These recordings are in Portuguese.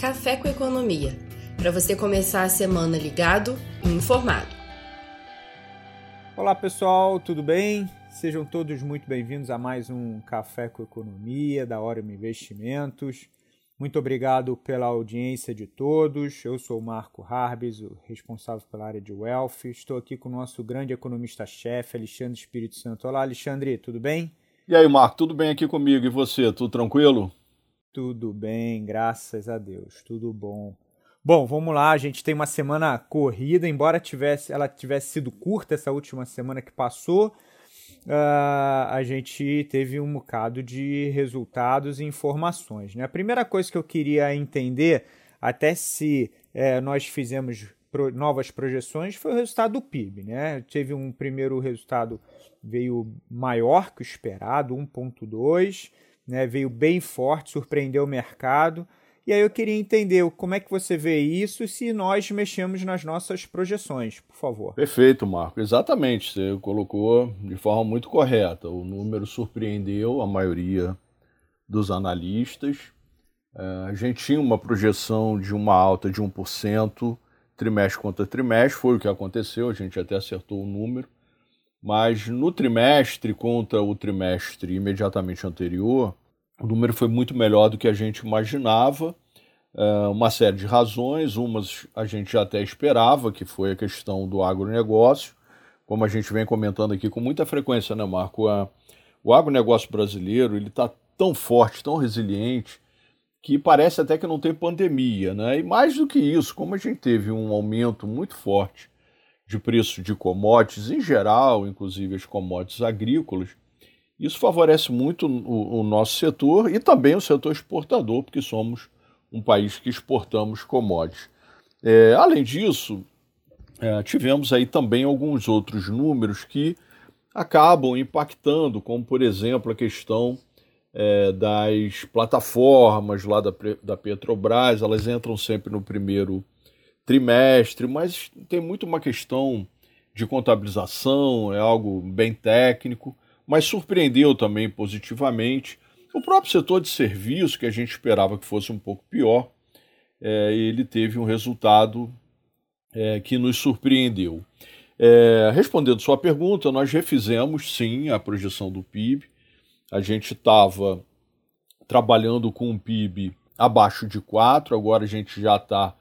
Café com Economia, para você começar a semana ligado e informado. Olá pessoal, tudo bem? Sejam todos muito bem-vindos a mais um Café com Economia da Orium Investimentos. Muito obrigado pela audiência de todos. Eu sou o Marco Harbis, o responsável pela área de Wealth. Estou aqui com o nosso grande economista-chefe, Alexandre Espírito Santo. Olá, Alexandre, tudo bem? E aí, Marco, tudo bem aqui comigo? E você, tudo tranquilo? Tudo bem, graças a Deus, tudo bom. Bom, vamos lá, a gente tem uma semana corrida, embora tivesse, ela tivesse sido curta essa última semana que passou, uh, a gente teve um bocado de resultados e informações. Né? A primeira coisa que eu queria entender, até se é, nós fizemos pro, novas projeções, foi o resultado do PIB. Né? Teve um primeiro resultado, veio maior que o esperado, 1,2, né? veio bem forte, surpreendeu o mercado. E aí eu queria entender como é que você vê isso se nós mexemos nas nossas projeções, por favor. Perfeito, Marco. Exatamente. Você colocou de forma muito correta. O número surpreendeu a maioria dos analistas. É, a gente tinha uma projeção de uma alta de 1%, trimestre contra trimestre, foi o que aconteceu, a gente até acertou o número. Mas no trimestre contra o trimestre imediatamente anterior, o número foi muito melhor do que a gente imaginava. É, uma série de razões, umas a gente já até esperava, que foi a questão do agronegócio, como a gente vem comentando aqui com muita frequência, né, Marco? o agronegócio brasileiro ele está tão forte, tão resiliente, que parece até que não tem pandemia, né? E mais do que isso, como a gente teve um aumento muito forte de preço de commodities em geral, inclusive as commodities agrícolas, isso favorece muito o, o, nosso setor e também o setor exportador, porque somos um país que exportamos commodities. É, além disso, é, tivemos aí também alguns outros números que acabam impactando, como por exemplo a questão é, das plataformas lá da, da Petrobras, elas entram sempre no primeiro trimestre, mas tem muito uma questão de contabilização, é algo bem técnico mas surpreendeu também positivamente. O próprio setor de serviço, que a gente esperava que fosse um pouco pior, é, ele teve um resultado é, que nos surpreendeu. É, respondendo sua pergunta, nós refizemos sim a projeção do PIB. A gente estava trabalhando com um PIB abaixo de 4, agora a gente já está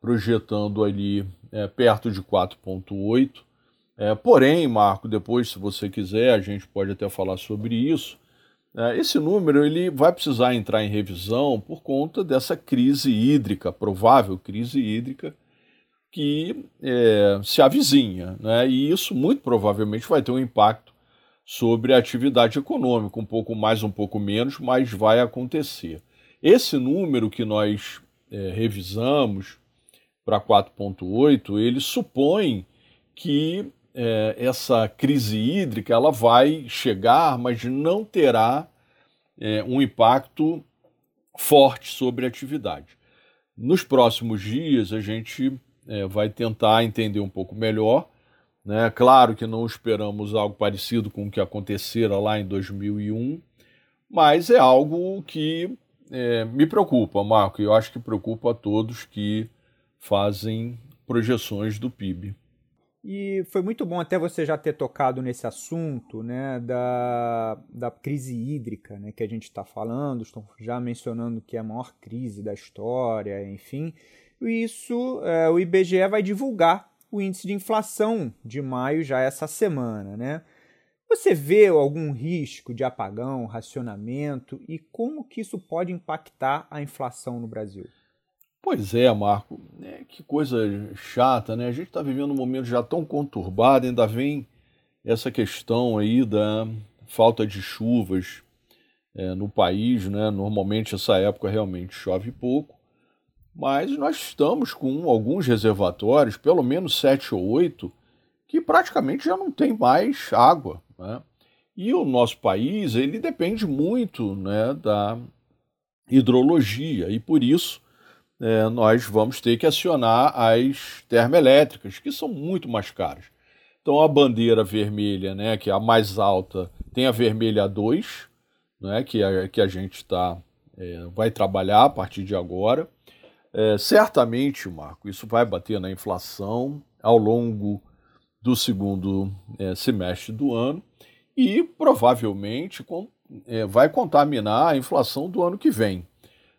projetando ali é, perto de 4,8. É, porém, Marco, depois, se você quiser, a gente pode até falar sobre isso. É, esse número ele vai precisar entrar em revisão por conta dessa crise hídrica, provável crise hídrica, que é, se avizinha. Né? E isso muito provavelmente vai ter um impacto sobre a atividade econômica, um pouco mais, um pouco menos, mas vai acontecer. Esse número que nós é, revisamos para 4,8, ele supõe que é, essa crise hídrica ela vai chegar, mas não terá é, um impacto forte sobre a atividade. Nos próximos dias a gente é, vai tentar entender um pouco melhor. Né? Claro que não esperamos algo parecido com o que acontecera lá em 2001, mas é algo que é, me preocupa, Marco, e eu acho que preocupa a todos que fazem projeções do PIB. E foi muito bom até você já ter tocado nesse assunto né, da, da crise hídrica né, que a gente está falando, estão já mencionando que é a maior crise da história, enfim. E isso é, o IBGE vai divulgar o índice de inflação de maio já essa semana. Né? Você vê algum risco de apagão, racionamento e como que isso pode impactar a inflação no Brasil? Pois é, Marco. É, que coisa chata, né? A gente está vivendo um momento já tão conturbado, ainda vem essa questão aí da falta de chuvas é, no país, né? Normalmente essa época realmente chove pouco, mas nós estamos com alguns reservatórios, pelo menos sete ou oito, que praticamente já não tem mais água, né? E o nosso país ele depende muito, né, da hidrologia e por isso é, nós vamos ter que acionar as termoelétricas, que são muito mais caras. Então a bandeira vermelha, né, que é a mais alta, tem a vermelha 2, né, que, a, que a gente tá, é, vai trabalhar a partir de agora. É, certamente, Marco, isso vai bater na inflação ao longo do segundo é, semestre do ano e provavelmente com, é, vai contaminar a inflação do ano que vem.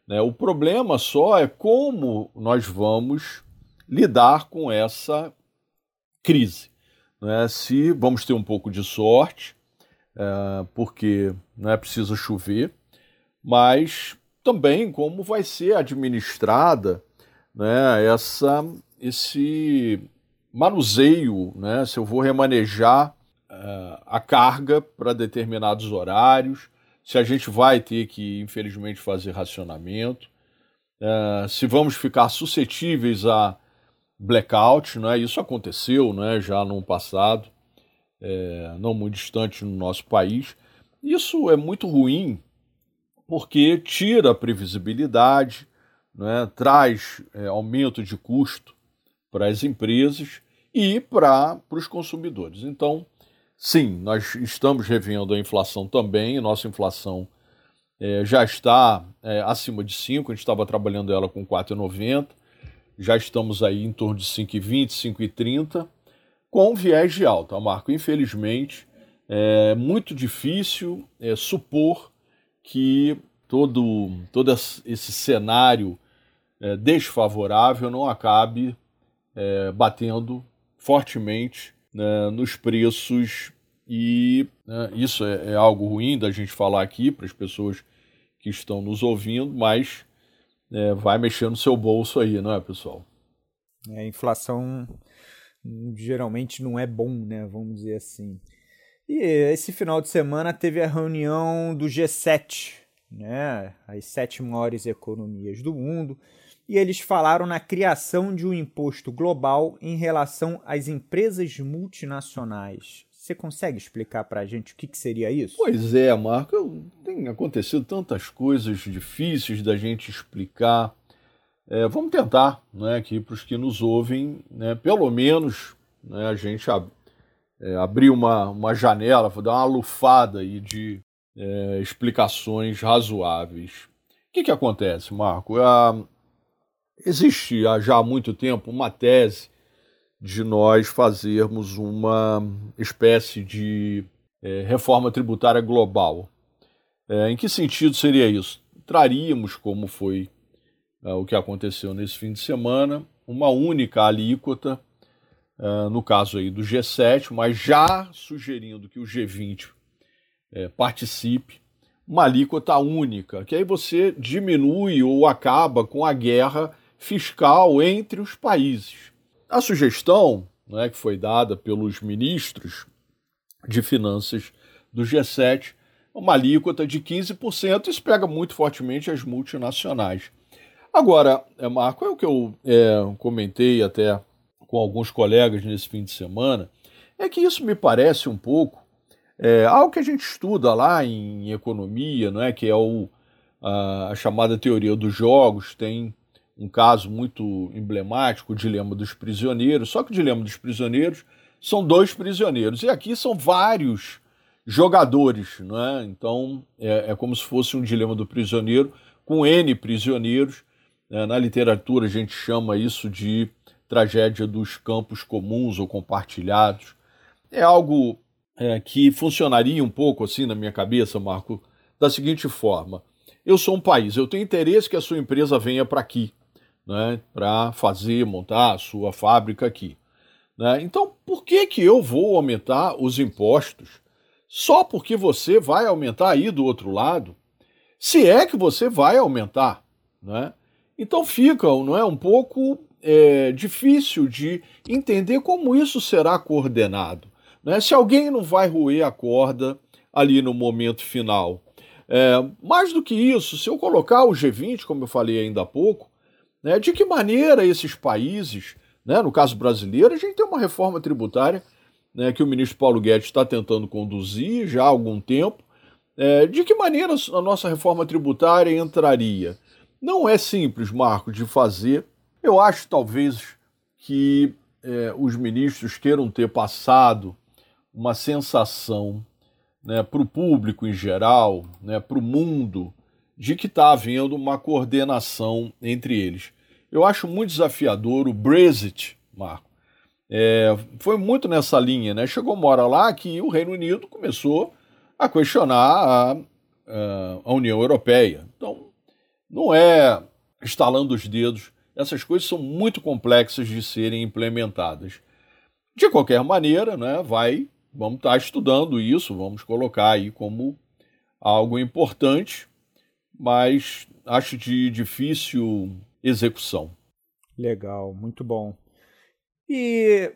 Né? O problema só é como nós vamos lidar com essa crise. Né? Se vamos ter um pouco de sorte, é, porque não é preciso chover, mas também como vai ser administrada né, essa, esse manuseio, né, se eu vou remanejar uh, a carga para determinados horários, se a gente vai ter que, infelizmente, fazer racionamento, uh, se vamos ficar suscetíveis a blackout, né, isso aconteceu né, já no passado, é, não muito distante no nosso país. Isso é muito ruim porque tira a previsibilidade, né, traz é, aumento de custo para as empresas e para os consumidores. Então, sim, nós estamos revendo a inflação também, nossa inflação é, já está é, acima de 5, a gente estava trabalhando ela com 4,90, já estamos aí em torno de 5,20, 5,30, com viés de alta, Marco. Infelizmente, é muito difícil é, supor que todo, todo esse cenário é, desfavorável não acabe é, batendo fortemente né, nos preços e né, isso é, é, algo ruim da gente falar aqui para as pessoas que estão nos ouvindo, mas é, vai mexer no seu bolso aí, não é, pessoal? É, a inflação geralmente não é bom, né? Vamos dizer assim. E esse final de semana teve a reunião do G7, né? As sete maiores economias do mundo. E eles falaram na criação de um imposto global em relação às empresas multinacionais. Você consegue explicar para a gente o que, que, seria isso? Pois é, Marco. Tem acontecido tantas coisas difíceis da gente explicar. É, vamos tentar, né, aqui para os que nos ouvem, né, pelo menos né, a gente ab é, abrir uma, uma janela, dar uma lufada aí de é, explicações razoáveis. O que, que acontece, Marco? Ah, existe já há muito tempo uma tese de nós fazermos uma espécie de é, reforma tributária global. É, em que sentido seria isso? Traríamos, como foi é, o que aconteceu nesse fim de semana, uma única alíquota, é, no caso aí do G7, mas já sugerindo que o G20 é, participe, uma alíquota única, que aí você diminui ou acaba com a guerra fiscal entre os países. A sugestão né, que foi dada pelos ministros de finanças do G7 uma alíquota de 15%, isso pega muito fortemente as multinacionais. Agora, é, Marco, é o que eu é, comentei até com alguns colegas nesse fim de semana, é que isso me parece um pouco é, algo que a gente estuda lá em economia, não é? que é o, a, a chamada teoria dos jogos, tem um caso muito emblemático, o dilema dos prisioneiros, só que o dilema dos prisioneiros são dois prisioneiros, e aqui são vários jogadores, não é? Então é, é como se fosse um dilema do prisioneiro com N prisioneiros. É, na literatura a gente chama isso de tragédia dos campos comuns ou compartilhados. É algo é, que funcionaria um pouco assim na minha cabeça, Marco, da seguinte forma: eu sou um país, eu tenho interesse que a sua empresa venha para aqui, né, para fazer, montar a sua fábrica aqui. Né? Então, por que, que eu vou aumentar os impostos só porque você vai aumentar aí do outro lado? Se é que você vai aumentar, né? Então fica, não é, um pouco é, difícil de entender como isso será coordenado. Né? Se alguém não vai roer a corda ali no momento final. É, mais do que isso, se eu colocar o G20, como eu falei ainda há pouco, né, de que maneira esses países, né, no caso brasileiro, a gente tem uma reforma tributária né, que o ministro Paulo Guedes está tentando conduzir já há algum tempo. É, de que maneira a nossa reforma tributária entraria? Não é simples, Marco, de fazer. Eu acho talvez que é, os ministros queiram ter passado uma sensação né, para o público em geral, né, para o mundo, de que está havendo uma coordenação entre eles. Eu acho muito desafiador o Brexit, Marco. É, foi muito nessa linha, né? Chegou uma hora lá que o Reino Unido começou a questionar a, a União Europeia. Então, não é estalando os dedos, essas coisas são muito complexas de serem implementadas. De qualquer maneira, né, vai, vamos estar estudando isso, vamos colocar aí como algo importante, mas acho de difícil execução. Legal, muito bom. E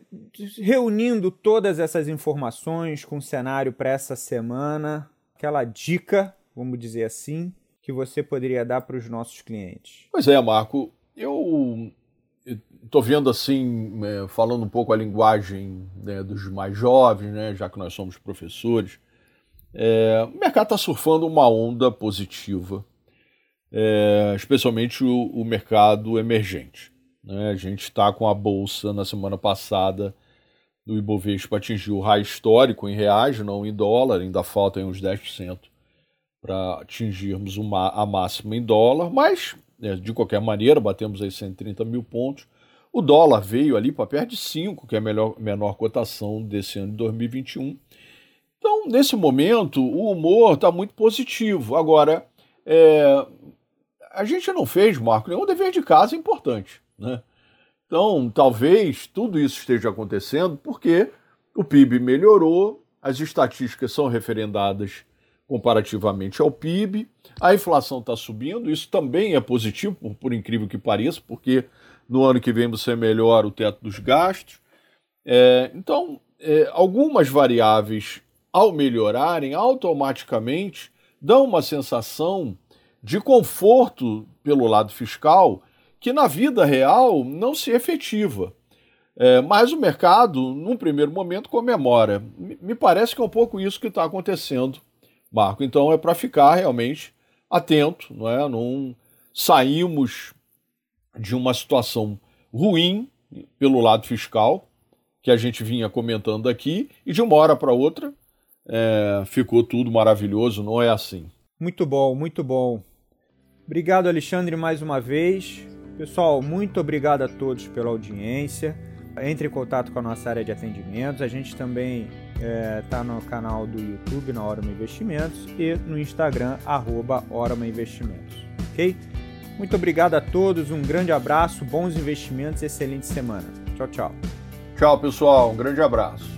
reunindo todas essas informações com o cenário para essa semana, aquela dica, vamos dizer assim, que você poderia dar para os nossos clientes? Pois é, Marco, eu estou vendo assim, é, falando um pouco a linguagem né, dos mais jovens, né, já que nós somos professores, é, o mercado está surfando uma onda positiva, é, especialmente o, o mercado emergente. Né? A gente está com a bolsa na semana passada do Ibovespa atingiu o raio histórico em reais, não em dólar, ainda falta uns 10% para atingirmos uma, a máxima em dólar, mas né, de qualquer maneira batemos aí 130 mil pontos. O dólar veio ali para perto de 5, que é a melhor, menor cotação desse ano de 2021. Então, nesse momento, o humor está muito positivo. Agora, é, a gente não fez, Marco, nenhum dever de casa importante. Né? Então, talvez tudo isso esteja acontecendo porque o PIB melhorou, as estatísticas são referendadas comparativamente ao PIB, a inflação está subindo, isso também é positivo, por, por, incrível que pareça, porque no ano que vem você melhora o teto dos gastos. É, então, é, algumas variáveis, ao melhorarem, automaticamente dão uma sensação de conforto pelo lado fiscal que na vida real não se efetiva. É, mas o mercado, num primeiro momento, comemora. Me parece que é um pouco isso que está acontecendo, Marco. Então é para ficar realmente atento, não é? Não saímos de uma situação ruim pelo lado fiscal, que a gente vinha comentando aqui, e de uma hora para outra é, ficou tudo maravilhoso, não é assim. Muito bom, muito bom. Obrigado, Alexandre, mais uma vez. Pessoal, muito obrigado a todos pela audiência. Entre em contato com a nossa área de atendimentos. A gente também está é, no canal do YouTube, na Orama Investimentos, e no Instagram, arroba Orama Investimentos. Ok? Muito obrigado a todos, um grande abraço, bons investimentos e excelente semana. Tchau, tchau. Tchau, pessoal, um grande abraço.